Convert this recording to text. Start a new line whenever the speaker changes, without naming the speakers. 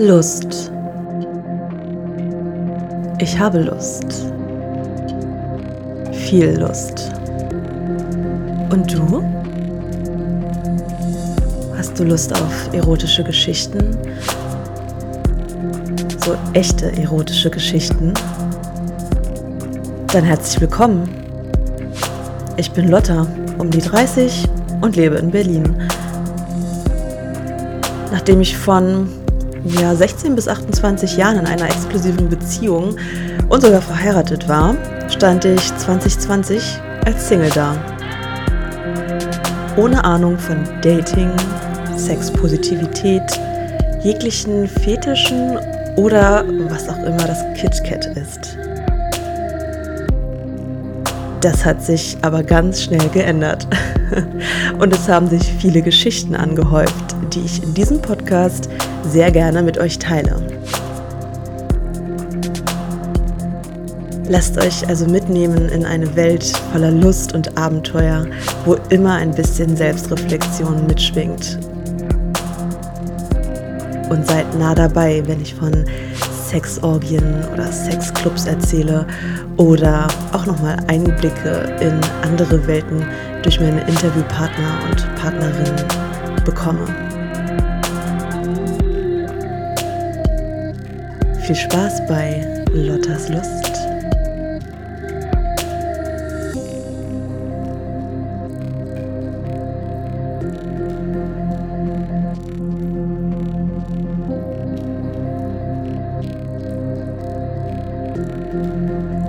Lust. Ich habe Lust. Viel Lust. Und du? Hast du Lust auf erotische Geschichten? So echte erotische Geschichten? Dann herzlich willkommen. Ich bin Lotta, um die 30 und lebe in Berlin. Nachdem ich von ja, 16 bis 28 Jahren in einer exklusiven Beziehung und sogar verheiratet war, stand ich 2020 als Single da. Ohne Ahnung von Dating, Sexpositivität, jeglichen Fetischen oder was auch immer das KitKat ist. Das hat sich aber ganz schnell geändert. Und es haben sich viele Geschichten angehäuft, die ich in diesem Podcast sehr gerne mit euch teile. Lasst euch also mitnehmen in eine Welt voller Lust und Abenteuer, wo immer ein bisschen Selbstreflexion mitschwingt. Und seid nah dabei, wenn ich von Sexorgien oder Sexclubs erzähle oder auch nochmal Einblicke in andere Welten durch meine Interviewpartner und Partnerinnen bekomme. Viel Spaß bei Lottas Lust. Musik